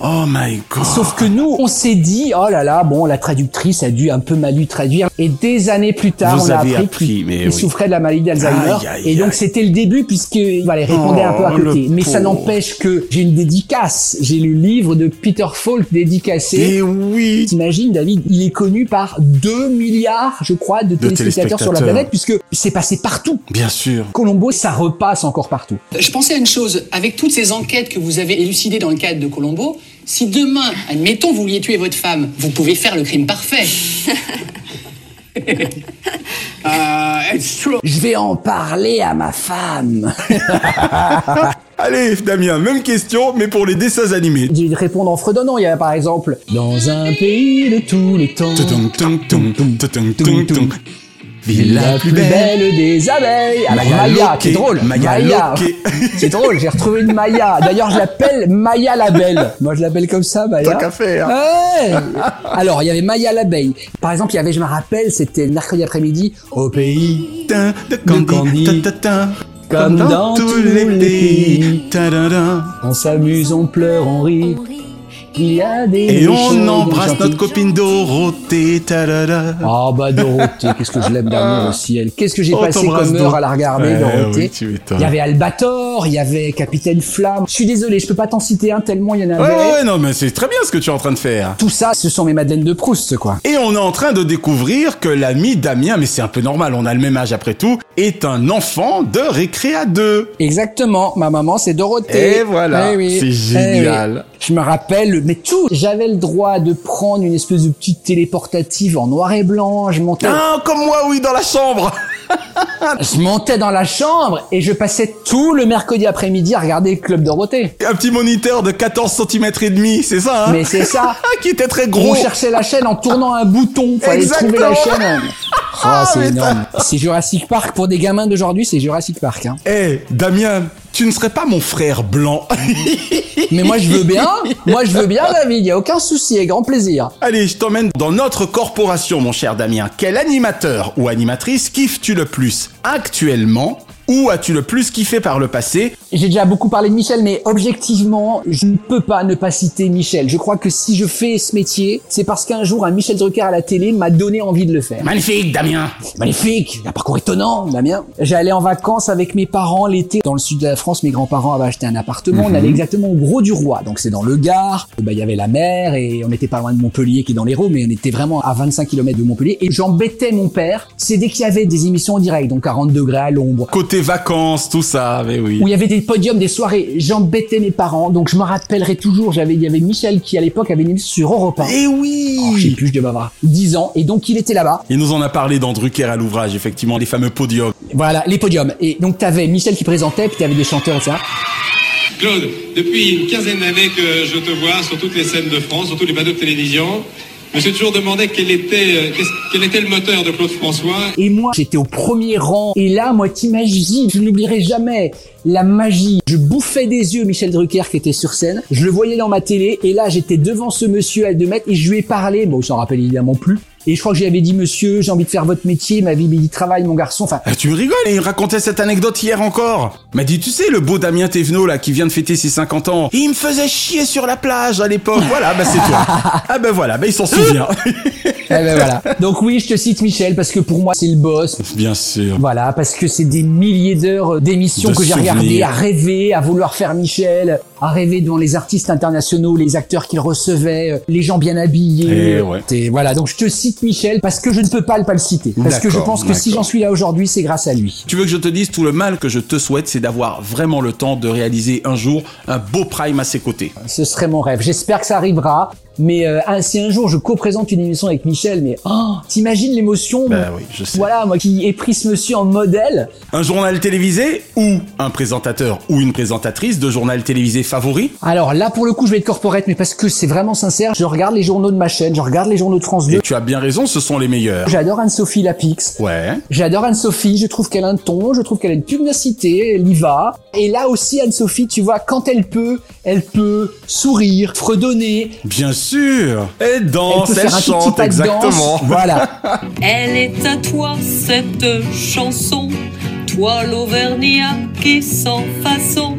Oh my god. Sauf que nous, on s'est dit, oh là là, bon, la traductrice a dû un peu mal lui traduire. Et des années plus tard, Vous on a appris appris, qu'il oui. souffrait de la maladie d'Alzheimer. Et donc c'était le début puisque voilà, il répondait un peu à Oh, côté. Mais ça n'empêche que j'ai une dédicace. J'ai le livre de Peter Falk dédicacé. Eh oui. T'imagines, David, il est connu par 2 milliards, je crois, de téléspectateurs sur la téléspectateurs. planète puisque c'est passé partout. Bien sûr. Colombo, ça repasse encore partout. Je pensais à une chose, avec toutes ces enquêtes que vous avez élucidées dans le cadre de Colombo, si demain, admettons, vous vouliez tuer votre femme, vous pouvez faire le crime parfait. Euh, it's true. Je vais en parler à ma femme. Allez Damien, même question mais pour les dessins animés. De répondre en fredonnant. Il y a par exemple Dans un pays de tous les temps. Ville La plus belle des abeilles. Alors Maya Maya, c'est drôle. Maya. C'est drôle, j'ai retrouvé une Maya. D'ailleurs, je l'appelle Maya la belle. Moi, je l'appelle comme ça, Maya. Tant qu'à faire. Ouais. Alors, il y avait Maya l'abeille. Par exemple, il y avait, je me rappelle, c'était le mercredi après-midi, au pays de Candy, comme dans tous les pays. On s'amuse, on pleure, on rit. Il y a des Et on embrasse notre copine Dorothée. ta, da, da. Ah bah Dorothée, qu'est-ce que je l'aime d'amour aussi elle. Qu'est-ce que j'ai Oh, passé comme heure à la regarder Ouais, Dorothée. oui, il y avait Albator, il y avait Capitaine Flamme. Je suis désolé, je peux pas t'en citer un tellement il y en avait. Ouais, ouais, ouais, non mais c'est très bien ce que tu es en train de faire. Tout ça, ce sont mes Madeleines de Proust quoi. Et on est en train de découvrir que l'ami Damien, mais c'est un peu normal, on a le même âge après tout, est un enfant de Récréa 2. Exactement, ma maman c'est Dorothée. Et voilà, Eh oui, c'est eh génial. oui. Je me rappelle, mais tout, j'avais le droit de prendre une espèce de petite téléportative en noir et blanc, je montais, Ah, comme moi, oui, dans la chambre. je montais dans la chambre et je passais tout le mercredi après-midi à regarder le Club Dorothée. Un petit moniteur de 14 cm et demi, c'est ça, hein Mais c'est ça. Qui était très gros. On cherchait la chaîne en tournant un bouton. Fallait Exactement. trouver la chaîne. Ah, c'est mais énorme. C'est Jurassic Park pour des gamins d'aujourd'hui, c'est Jurassic Park. Hein. Eh, Damien, tu ne serais pas mon frère blanc Mais moi je veux bien. Moi je veux bien, David. Y a aucun souci, avec grand plaisir. Allez, je t'emmène dans notre corporation, mon cher Damien. Quel animateur ou animatrice kiffes-tu le plus actuellement? Ou as-tu le plus kiffé par le passé? J'ai déjà beaucoup parlé de Michel, mais objectivement, je ne peux pas ne pas citer Michel. Je crois que si je fais ce métier, c'est parce qu'un jour un Michel Drucker à la télé m'a donné envie de le faire. Magnifique, Damien Magnifique, un parcours étonnant, Damien. J'allais en vacances avec mes parents l'été dans le sud de la France. Mes grands-parents avaient acheté un appartement. On Mhm. allait exactement au Gros du Roi, donc c'est dans le Gard. Bah, il y avait la mer et on n'était pas loin de Montpellier qui est dans l'Hérault, mais on était vraiment à 25 km de Montpellier. Et j'embêtais mon père. C'est dès qu'il y avait des émissions en direct, donc 40 degrés à l'ombre. Côté vacances, tout ça, mais oui. Où il y avait des podiums, des soirées, j'embêtais mes parents, donc je me rappellerai toujours, j'avais, il y avait Michel qui à l'époque avait une émission sur Europe 1. Eh oui Oh, je sais plus, je devais avoir 10 ans, et donc il était là-bas. Il nous en a parlé dans Drucker à l'ouvrage, effectivement, les fameux podiums. Voilà, les podiums. Et donc t'avais Michel qui présentait, puis t'avais des chanteurs et ça. Claude, depuis une quinzaine d'années que je te vois sur toutes les scènes de France, sur tous les plateaux de télévision, je me suis toujours demandé quel était, euh, quel était le moteur de Claude François. Et moi, j'étais au premier rang. Et là, moi, t'imagines, je n'oublierai jamais la magie. Je bouffais des yeux Michel Drucker qui était sur scène. Je le voyais dans ma télé. Et là, j'étais devant ce monsieur à 2 mètres et je lui ai parlé. Bon, il s'en rappelle évidemment plus. Et je crois que j'avais dit, monsieur, j'ai envie de faire votre métier. Ma vie, il m'a dit, travaille, mon garçon. Enfin, Ah, tu me rigoles, il racontait cette anecdote hier encore. Il m'a dit, tu sais, le beau Damien Thévenot, là, qui vient de fêter ses 50 ans, il me faisait chier sur la plage à l'époque. Voilà, bah c'est toi. ah bah voilà, bah il s'en souvient. Eh ben voilà. Donc oui, je te cite Michel parce que pour moi c'est le boss. Bien sûr. Voilà, parce que c'est des milliers d'heures d'émissions que j'ai regardées, à rêver, à vouloir faire Michel, à rêver devant les artistes internationaux, les acteurs qu'il recevait, euh, les gens bien habillés. Eh ouais. Et voilà, donc je te cite Michel parce que je ne peux pas le pas le citer. Parce que je pense que si j'en suis là aujourd'hui, c'est grâce à lui. Tu veux que je te dise tout le mal que je te souhaite, c'est d'avoir vraiment le temps de réaliser un jour un beau prime à ses côtés. Ce serait mon rêve. J'espère que ça arrivera. Mais euh, ah, si un jour je co-présente une émission avec Michel, mais oh, t'imagines l'émotion Ben oui, je sais. Voilà, moi qui ai pris ce monsieur en modèle. Un journal télévisé ou un présentateur ou une présentatrice de journal télévisé favori? Alors là, pour le coup, je vais être corporate, mais parce que c'est vraiment sincère. Je regarde les journaux de ma chaîne, je regarde les journaux de France 2. Et tu as bien raison, ce sont les meilleurs. J'adore Anne-Sophie Lapix. Ouais. J'adore Anne-Sophie, je trouve qu'elle a un ton, je trouve qu'elle a une pugnacité, elle y va. Et là aussi, Anne-Sophie, tu vois, quand elle peut, elle peut sourire, fredonner. Bien sûr. Elle danse, elle, petit chante, danse. exactement. Voilà. Elle est à toi cette chanson, toi l'Auvergnat qui sans façon.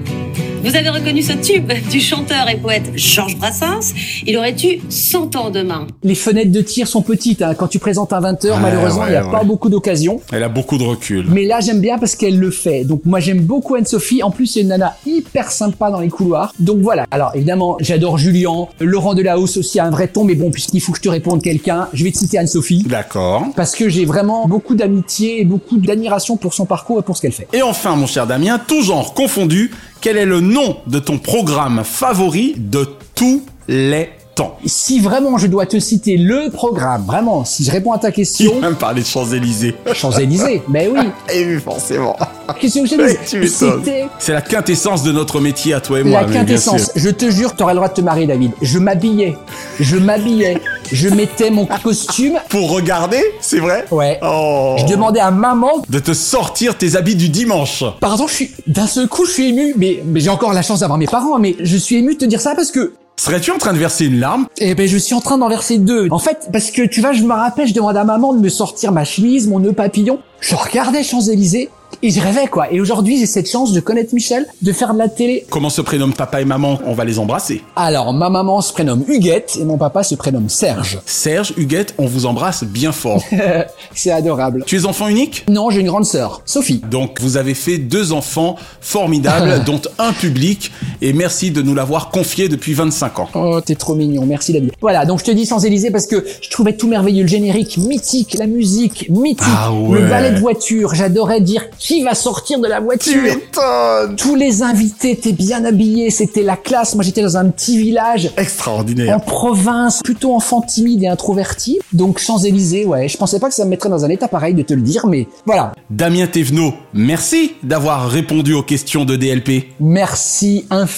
Vous avez reconnu ce tube du chanteur et poète Georges Brassens Il aurait eu 100 ans demain. Les fenêtres de tir sont petites. hein. Quand tu présentes un 20h, Ouais, malheureusement, il n'y a ouais, pas beaucoup d'occasions. Elle a beaucoup de recul. Mais là, j'aime bien parce qu'elle le fait. Donc moi, j'aime beaucoup Anne-Sophie. En plus, c'est une nana hyper sympa dans les couloirs. Donc voilà. Alors évidemment, j'adore Julien. Laurent Delahousse aussi a un vrai ton. Mais bon, puisqu'il faut que je te réponde quelqu'un, je vais te citer Anne-Sophie. D'accord. Parce que j'ai vraiment beaucoup d'amitié et beaucoup d'admiration pour son parcours et pour ce qu'elle fait. Et enfin, mon cher Damien, tout genre confondu, quel est le nom de ton programme favori de tous les temps Si vraiment je dois te citer le programme, vraiment, si je réponds à ta Il question, va me parler de Champs-Élysées. Champs-Élysées, ben oui. Et oui, forcément. Qu'est-ce que je. C'était C'est la quintessence de notre métier à toi et moi. la mais quintessence. Je te jure, t'aurais le droit de te marier, David. Je m'habillais. Je m'habillais. Je mettais mon costume. Pour regarder, c'est vrai Ouais. Oh. Je demandais à maman. De te sortir tes habits du dimanche. Pardon, je suis d'un seul coup, je suis ému. Mais, mais j'ai encore la chance d'avoir mes parents. Mais je suis ému de te dire ça parce que Serais-tu en train de verser une larme? Eh ben, je suis en train d'en verser deux. En fait, parce que tu vois, je me rappelle, je demandais à maman de me sortir ma chemise, mon nœud papillon. Je regardais Champs-Élysées et je rêvais, quoi. Et aujourd'hui, j'ai cette chance de connaître Michel, de faire de la télé. Comment se prénomment papa et maman? On va les embrasser. Alors, ma maman se prénomme Huguette et mon papa se prénomme Serge. Serge, Huguette, on vous embrasse bien fort. C'est adorable. tu es enfant unique? Non, j'ai une grande sœur, Sophie. Donc vous avez fait deux enfants formidables, dont un public, et merci de nous l'avoir confié depuis 25 ans. Oh, t'es trop mignon, merci David. Voilà, donc je te dis Champs-Élysées parce que je trouvais tout merveilleux, le générique mythique, la musique mythique, Ah ouais. le ballet de voiture, j'adorais dire qui va sortir de la voiture. m'étonnes Tous les invités étaient bien habillés, c'était la classe. Moi j'étais dans un petit village en Extraordinaire. province, plutôt enfant timide et introverti. Donc Champs-Élysées, ouais, je pensais pas que ça me mettrait dans un état pareil de te le dire, mais voilà. Damien Thévenot, merci d'avoir répondu aux questions de DLP. Merci infiniment.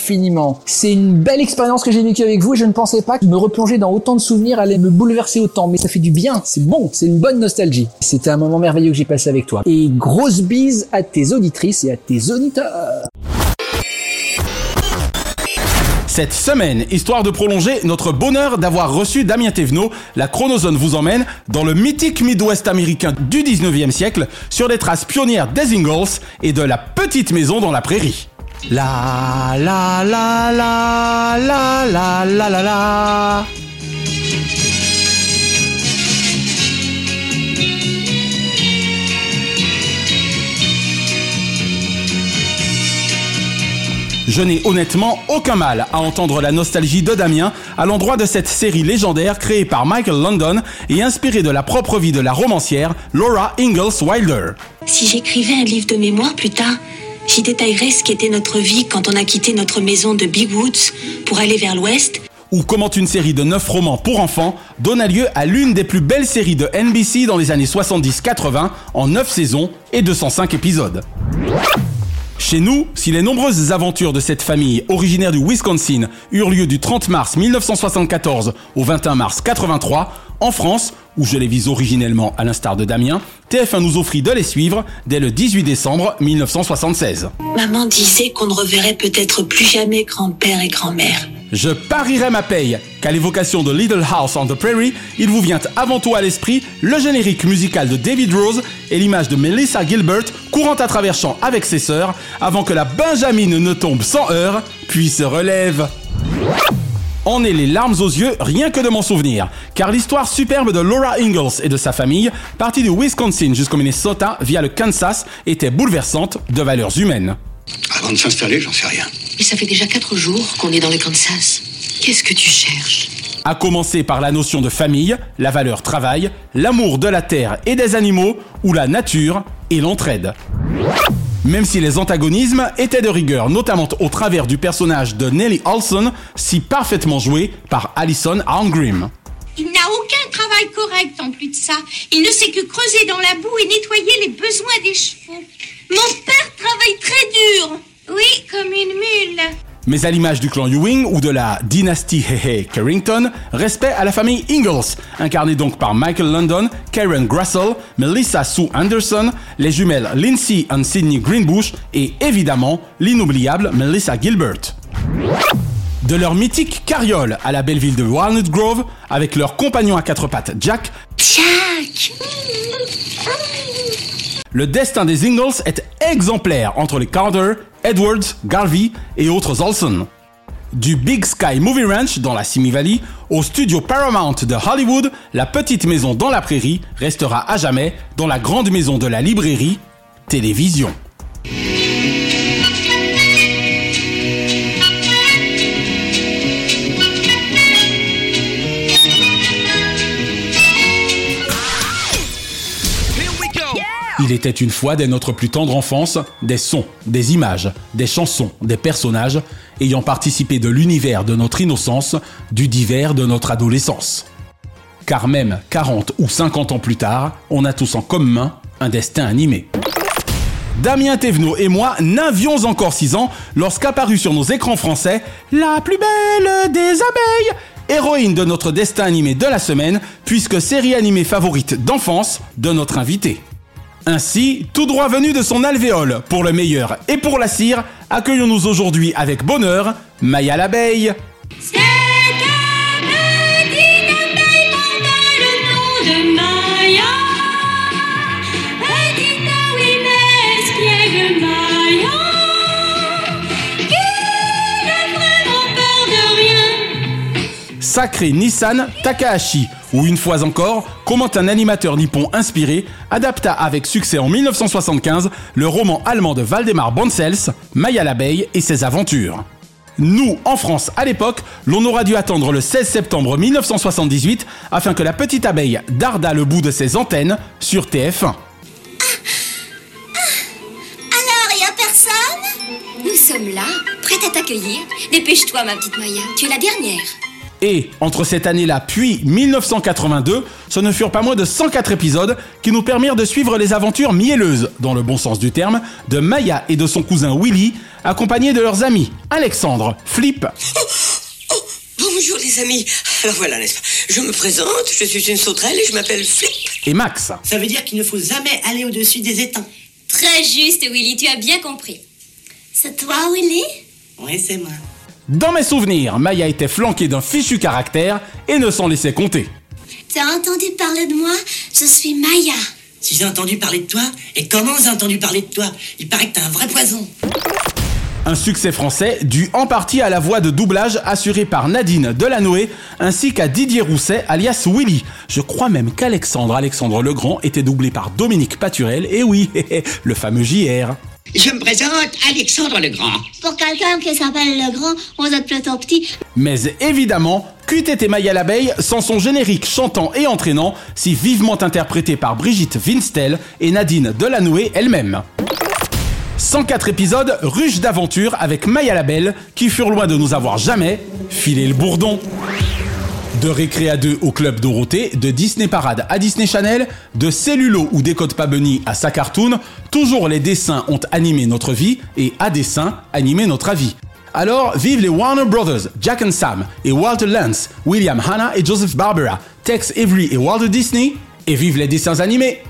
C'est une belle expérience que j'ai vécue avec vous et je ne pensais pas que me replonger dans autant de souvenirs allait me bouleverser autant. Mais ça fait du bien, c'est bon, c'est une bonne nostalgie. C'était un moment merveilleux que j'ai passé avec toi. Et grosse bise à tes auditrices et à tes auditeurs. Cette semaine, histoire de prolonger notre bonheur d'avoir reçu Damien Thévenot, la chronozone vous emmène dans le mythique Midwest américain du 19e siècle sur les traces pionnières des Ingalls et de la petite maison dans la prairie. La la la la la la la la la Je n'ai honnêtement aucun mal à entendre la nostalgie de Damien à l'endroit de cette série légendaire créée par Michael London et inspirée de la propre vie de la romancière Laura Ingalls Wilder. Si j'écrivais un livre de mémoire plus tard, j'y détaillerais ce qu'était notre vie quand on a quitté notre maison de Big Woods pour aller vers l'ouest. Ou comment une série de 9 romans pour enfants donna lieu à l'une des plus belles séries de NBC dans les années 70-80 en 9 saisons et 205 épisodes. Chez nous, si les nombreuses aventures de cette famille originaire du Wisconsin eurent lieu du 30 mars 1974 au 21 mars 83, en France, où je les vise originellement à l'instar de Damien, TF1 nous offrit de les suivre dès le 18 décembre 1976. Maman disait qu'on ne reverrait peut-être plus jamais grand-père et grand-mère. Je parierais ma paye qu'à l'évocation de Little House on the Prairie, il vous vient avant tout à l'esprit le générique musical de David Rose et l'image de Melissa Gilbert courant à travers champs avec ses sœurs avant que la Benjamine ne tombe sans heurts puis se relève. en est les larmes aux yeux rien que de m'en souvenir, car l'histoire superbe de Laura Ingalls et de sa famille, partie du Wisconsin jusqu'au Minnesota via le Kansas, était bouleversante de valeurs humaines. Avant de s'installer, j'en sais rien. Et ça fait déjà quatre jours qu'on est dans le Kansas. Qu'est-ce que tu cherches? À commencer par la notion de famille, la valeur travail, l'amour de la terre et des animaux, ou la nature et l'entraide. Même si les antagonismes étaient de rigueur, notamment au travers du personnage de Nellie Olson, si parfaitement joué par Alison Arngrim. Il n'a aucun travail correct en plus de ça. Il ne sait que creuser dans la boue et nettoyer les besoins des chevaux. Mon père travaille très dur. Oui, comme une mule. Mais à l'image du clan Ewing ou de la dynastie Hehe Carrington, respect à la famille Ingalls, incarnée donc par Michael London, Karen Grassel, Melissa Sue Anderson, les jumelles Lindsay and Sydney Greenbush et évidemment l'inoubliable Melissa Gilbert. De leur mythique carriole à la belle ville de Walnut Grove, avec leur compagnon à quatre pattes Jack, Jack le destin des Ingalls est exemplaire entre les Carter, Edwards, Garvey et autres Olson. Du Big Sky Movie Ranch dans la Simi Valley au studio Paramount de Hollywood, la petite maison dans la prairie restera à jamais dans la grande maison de la librairie Télévision. Il était une fois dès notre plus tendre enfance des sons, des images, des chansons, des personnages ayant participé de l'univers de notre innocence, du divers de notre adolescence. Car même 40 ou 50 ans plus tard, on a tous en commun un destin animé. Damien Thévenot et moi n'avions encore 6 ans lorsqu'apparut sur nos écrans français La plus belle des abeilles héroïne de notre destin animé de la semaine, puisque série animée favorite d'enfance de notre invité. Ainsi, tout droit venu de son alvéole, pour le meilleur et pour la cire, accueillons-nous aujourd'hui avec bonheur Maya l'abeille. Sacré Nissan Takahashi, où une fois encore, comment un animateur nippon inspiré adapta avec succès en 1975 le roman allemand de Waldemar Bonsels, Maya l'abeille et ses aventures. Nous, en France, à l'époque, l'on aura dû attendre le 16 septembre 1978 afin que la petite abeille darda le bout de ses antennes sur TF1. Alors, y a personne? Nous sommes là, prêts à t'accueillir. Dépêche-toi, ma petite Maya, tu es la dernière. Et entre cette année-là puis 1982, ce ne furent pas moins de 104 épisodes qui nous permirent de suivre les aventures mielleuses, dans le bon sens du terme, de Maya et de son cousin Willy, accompagnés de leurs amis Alexandre, Flip Bonjour les amis. Alors voilà, n'est-ce pas? Je me présente, je suis une sauterelle et je m'appelle Flip. et Max. Ça veut dire qu'il ne faut jamais aller au-dessus des étangs. Très juste, Willy, tu as bien compris. C'est toi, Willy? Oui, c'est moi. Dans mes souvenirs, Maya était flanquée d'un fichu caractère et ne s'en laissait compter. Tu as entendu parler de moi? Je suis Maya. Si j'ai entendu parler de toi, et comment j'ai entendu parler de toi? Il paraît que t'as un vrai poison. Un succès français dû en partie à la voix de doublage assurée par Nadine Delanoë ainsi qu'à Didier Rousset alias Willy. Je crois même qu'Alexandre Alexandre Legrand était doublé par Dominique Paturel, et oui, le fameux JR. Je me présente Alexandre Legrand. Pour quelqu'un qui s'appelle Legrand, vous êtes plutôt petit. Mais évidemment, qu'eût été Maya l'abeille sans son générique chantant et entraînant, si vivement interprété par Brigitte Winstel et Nadine Delanoë elle-même. 104 épisodes ruche d'aventure avec Maya la Belle qui furent loin de nous avoir jamais filé le bourdon. De Récré à 2 au Club Dorothée, de Disney Parade à Disney Channel, de Cellulo ou Décode pas Bunny à sa cartoon, toujours les dessins ont animé notre vie et à dessin animé notre avis. Alors, vive les Warner Brothers, Jack Sam et Walter Lance, William Hanna et Joseph Barbera, Tex Avery et Walter Disney, et vive les dessins animés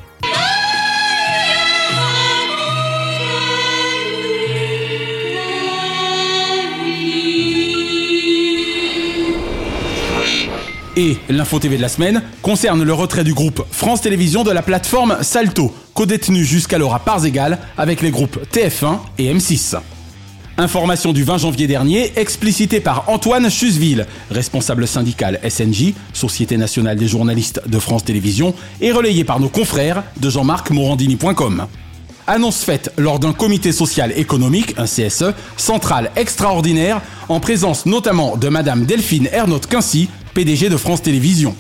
Et l'info TV de la semaine concerne le retrait du groupe France Télévisions de la plateforme Salto, codétenu jusqu'alors à parts égales avec les groupes TF1 et M6. Information du 20 janvier dernier, explicitée par Antoine Chusville, responsable syndical SNJ, Société nationale des journalistes de France Télévisions, et relayée par nos confrères de Jean-Marc Morandini.com. Annonce faite lors d'un comité social économique, un CSE, central extraordinaire, en présence notamment de Madame Delphine Ernotte-Quincy, PDG de France Télévisions.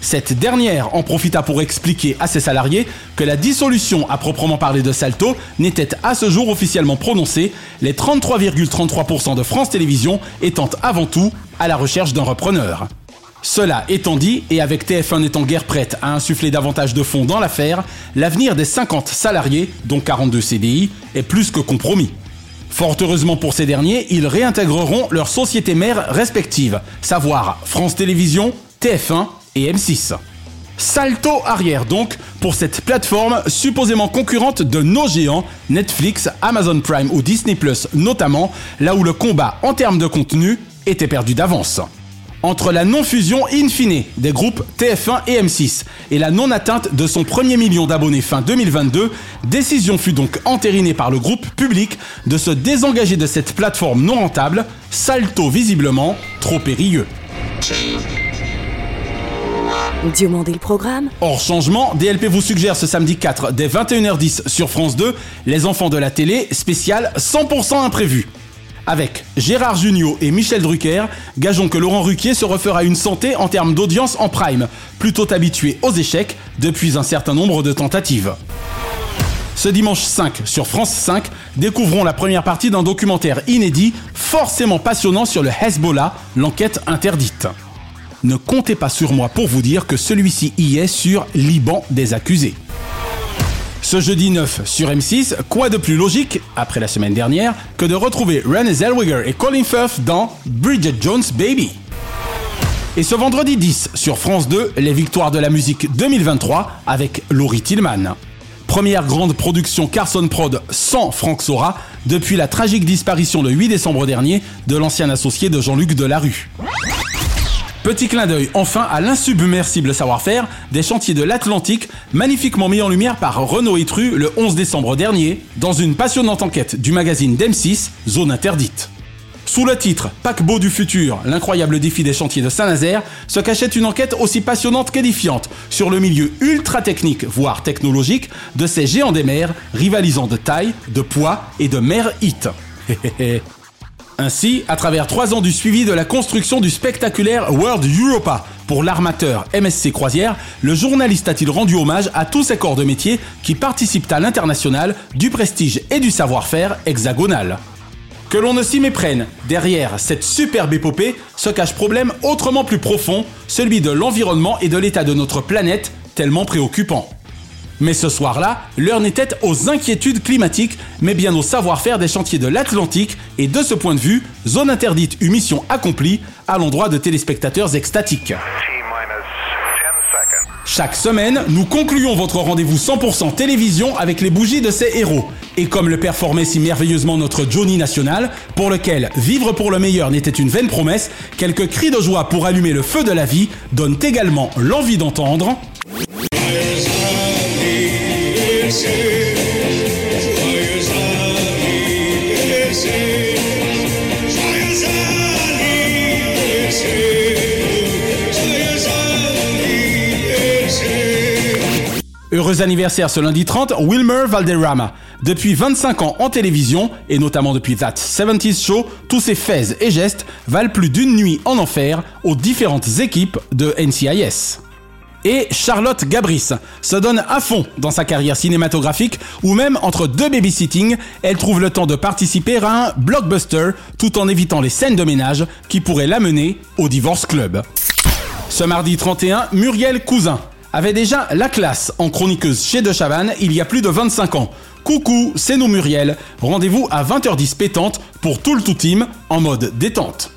Cette dernière en profita pour expliquer à ses salariés que la dissolution à proprement parler de Salto n'était à ce jour officiellement prononcée, les 33,33% de France Télévisions étant avant tout à la recherche d'un repreneur. Cela étant dit, et avec TF1 étant guère prête à insuffler davantage de fonds dans l'affaire, l'avenir des 50 salariés, dont 42 CDI, est plus que compromis. Fort heureusement pour ces derniers, ils réintégreront leurs sociétés mères respectives, savoir France Télévisions, TF1 et M6. Salto arrière donc pour cette plateforme supposément concurrente de nos géants, Netflix, Amazon Prime ou Disney Plus notamment, là où le combat en termes de contenu était perdu d'avance. Entre la non-fusion in fine des groupes TF1 et M6 et la non-atteinte de son premier million d'abonnés fin 2022, décision fut donc entérinée par le groupe public de se désengager de cette plateforme non rentable, Salto visiblement trop périlleux. Diomandé le programme Hors changement, DLP vous suggère ce samedi 4 dès 21h10 sur France 2 Les enfants de la télé spécial 100% imprévu. Avec Gérard Jugnot et Michel Drucker, gageons que Laurent Ruquier se refera une santé en termes d'audience en prime, plutôt habitué aux échecs depuis un certain nombre de tentatives. Ce dimanche 5 sur France 5, découvrons la première partie d'un documentaire inédit, forcément passionnant sur le Hezbollah, l'enquête interdite. Ne comptez pas sur moi pour vous dire que celui-ci y est sur Liban des accusés. Ce jeudi 9 sur M6, quoi de plus logique, après la semaine dernière, que de retrouver Renée Zellweger et Colin Firth dans Bridget Jones Baby? Et ce vendredi 10 sur France 2, les victoires de la musique 2023 avec Laurie Tillman. Première grande production Carson Prod sans Frank Sora depuis la tragique disparition le 8 décembre dernier de l'ancien associé de Jean-Luc Delarue. Petit clin d'œil enfin à l'insubmersible savoir-faire des chantiers de l'Atlantique, magnifiquement mis en lumière par Renaud Etru le 11 décembre dernier, dans une passionnante enquête du magazine d'M6, Zone Interdite. Sous le titre Paquebot du futur, l'incroyable défi des chantiers de Saint-Nazaire, se cachait une enquête aussi passionnante qu'édifiante sur le milieu ultra technique, voire technologique, de ces géants des mers, rivalisant de taille, de poids et de mer hit. Ainsi, à travers trois ans du suivi de la construction du spectaculaire World Europa pour l'armateur MSC Croisière, le journaliste a-t-il rendu hommage à tous ces corps de métier qui participent à l'international du prestige et du savoir-faire hexagonal? Que l'on ne s'y méprenne, derrière cette superbe épopée se cache problème autrement plus profond, celui de l'environnement et de l'état de notre planète, tellement préoccupant. Mais ce soir-là, l'heure n'était aux inquiétudes climatiques, mais bien au savoir-faire des chantiers de l'Atlantique, et de ce point de vue, zone interdite eut mission accomplie à l'endroit de téléspectateurs extatiques. Chaque semaine, nous concluons votre rendez-vous 100% télévision avec les bougies de ces héros. Et comme le performait si merveilleusement notre Johnny National, pour lequel vivre pour le meilleur n'était une vaine promesse, quelques cris de joie pour allumer le feu de la vie donnent également l'envie d'entendre. Heureux anniversaire ce lundi 30, Wilmer Valderrama. Depuis 25 ans en télévision, et notamment depuis That 70s Show, tous ses faits et gestes valent plus d'une nuit en enfer aux différentes équipes de NCIS. Et Charlotte Gabris se donne à fond dans sa carrière cinématographique où même entre deux babysitting, elle trouve le temps de participer à un blockbuster tout en évitant les scènes de ménage qui pourraient l'amener au Divorce Club. Ce mardi 31, Muriel Cousin avait déjà la classe en chroniqueuse chez De Chavannes il y a plus de 25 ans. Coucou, c'est nous Muriel. Rendez-vous à 20h10 pétante pour tout le tout team en mode détente.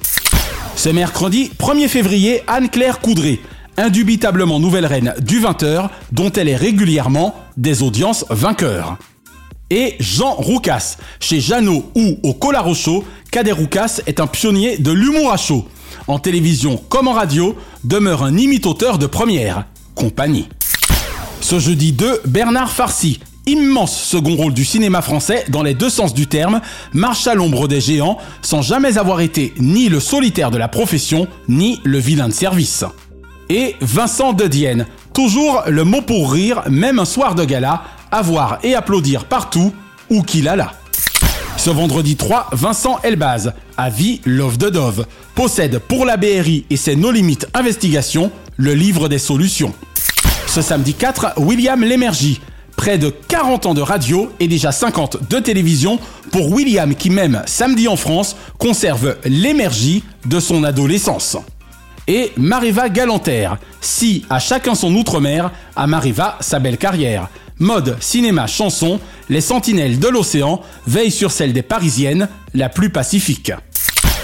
Ce mercredi 1er février, Anne-Claire Coudray, indubitablement nouvelle reine du 20h, dont elle est régulièrement des audiences vainqueurs. Et Jean Roucas, chez Jeannot ou au Colaro Show, Kader Roucas est un pionnier de l'humour à chaud. En télévision comme en radio, demeure un imitateur de première compagnie. Ce jeudi 2, Bernard Farcy, Immense second rôle du cinéma français dans les deux sens du terme, marche à l'ombre des géants sans jamais avoir été ni le solitaire de la profession, ni le vilain de service. Et Vincent de Dienne, toujours le mot pour rire, même un soir de gala, à voir et applaudir partout où qu'il alla. Ce vendredi 3, Vincent Elbaz, à vie Love de Dove, possède pour la BRI et ses No Limites Investigations le livre des solutions. Ce samedi 4, William Lémergie, près de 40 ans de radio et déjà 50 de télévision pour William qui même samedi en France conserve l'énergie de son adolescence. Et Mariva Galanterre, si à chacun son outre-mer, à Mariva sa belle carrière. Mode, cinéma, chanson, les sentinelles de l'océan veillent sur celle des parisiennes, la plus pacifique.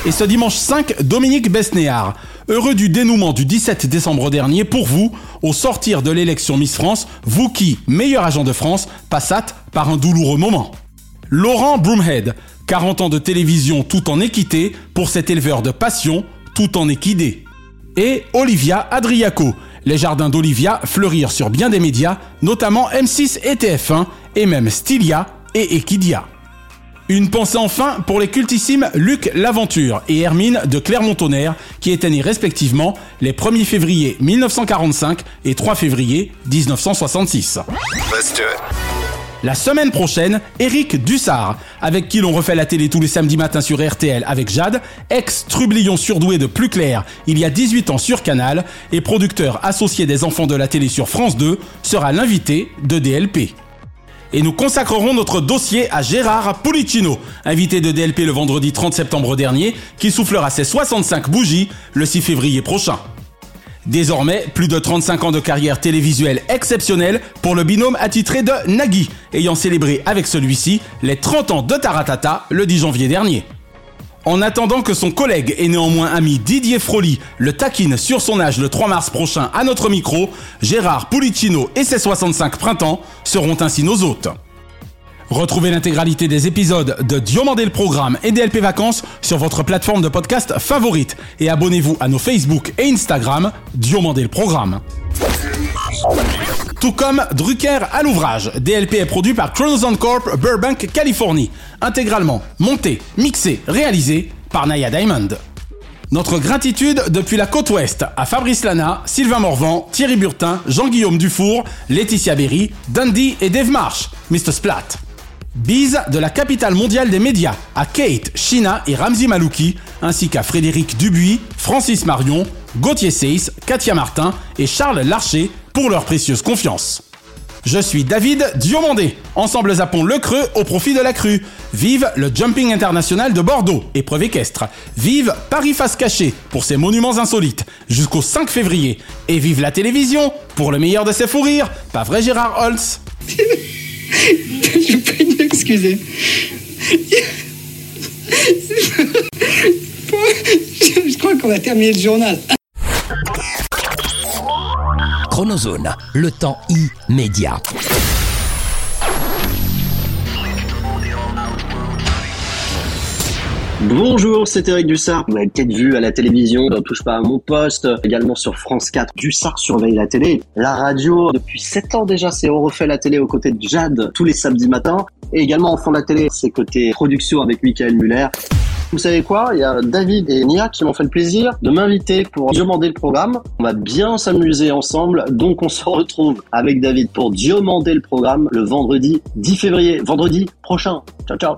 Et ce dimanche 5, Dominique Besnéard, heureux du dénouement du 17 décembre dernier pour vous, au sortir de l'élection Miss France, vous qui, meilleur agent de France, passâtes par un douloureux moment. Laurent Broomhead, 40 ans de télévision tout en équité pour cet éleveur de passion tout en équidé. Et Olivia Adriaco, les jardins d'Olivia fleurirent sur bien des médias, notamment M6 et TF1, et même Stylia et Equidia. Une pensée enfin pour les cultissimes Luc Laventure et Hermine de Clermont-Tonnerre, qui étaient nés respectivement les 1er février 1945 et 3 février 1966. La semaine prochaine, Eric Dussard, avec qui l'on refait la télé tous les samedis matins sur RTL avec Jade, ex-trublion surdoué de Plus Clair il y a 18 ans sur Canal et producteur associé des enfants de la télé sur France 2, sera l'invité de DLP. Et nous consacrerons notre dossier à Gérard Pulicino, invité de DLP le vendredi 30 septembre dernier, qui soufflera ses 65 bougies le 6 février prochain. Désormais, plus de 35 ans de carrière télévisuelle exceptionnelle pour le binôme attitré de Nagui, ayant célébré avec celui-ci les 30 ans de Taratata le 10 janvier dernier. En attendant que son collègue et néanmoins ami Didier Froli le taquine sur son âge le 3 mars prochain à notre micro, Gérard Pulicino et ses 65 printemps seront ainsi nos hôtes. Retrouvez l'intégralité des épisodes de Diomandé le Programme et DLP Vacances sur votre plateforme de podcast favorite et abonnez-vous à nos Facebook et Instagram Diomandé le Programme. Tout comme Drucker à l'ouvrage, DLP est produit par Chronozone Corp Burbank, Californie, intégralement monté, mixé, réalisé par Naya Diamond. Notre gratitude depuis la côte ouest à Fabrice Lana, Sylvain Morvan, Thierry Burtin, Jean-Guillaume Dufour, Laetitia Berry, Dundee et Dave Marsh, Mr. Splat. Bise de la capitale mondiale des médias à Kate, Shina et Ramzi Malouki, ainsi qu'à Frédéric Dubuis, Francis Marion, Gauthier Seyss, Katia Martin et Charles Larcher pour leur précieuse confiance. Je suis David Diomandé. Ensemble zappons le creux au profit de la crue. Vive le Jumping International de Bordeaux, épreuve équestre. Vive Paris face cachée pour ses monuments insolites jusqu'au 5 février. Et vive la télévision pour le meilleur de ses fous rires. Pas vrai Gérard Holtz? Je crois qu'on va terminer le journal. Chronozone, le temps immédiat. Bonjour, c'est Eric Dussard. Vous m'avez peut-être vu à la télévision, ne touche pas à mon poste, également sur France 4. Dussard surveille la télé, la radio. Depuis 7 ans déjà, c'est On refait la télé aux côtés de Jade tous les samedis matins. Et également en fond de la télé, c'est côté production avec Michael Muller. Vous savez quoi? Il y a David et Nia qui m'ont fait le plaisir de m'inviter pour demander le programme. On va bien s'amuser ensemble, donc on se retrouve avec David pour demander le programme le vendredi 10 février, vendredi prochain. Ciao ciao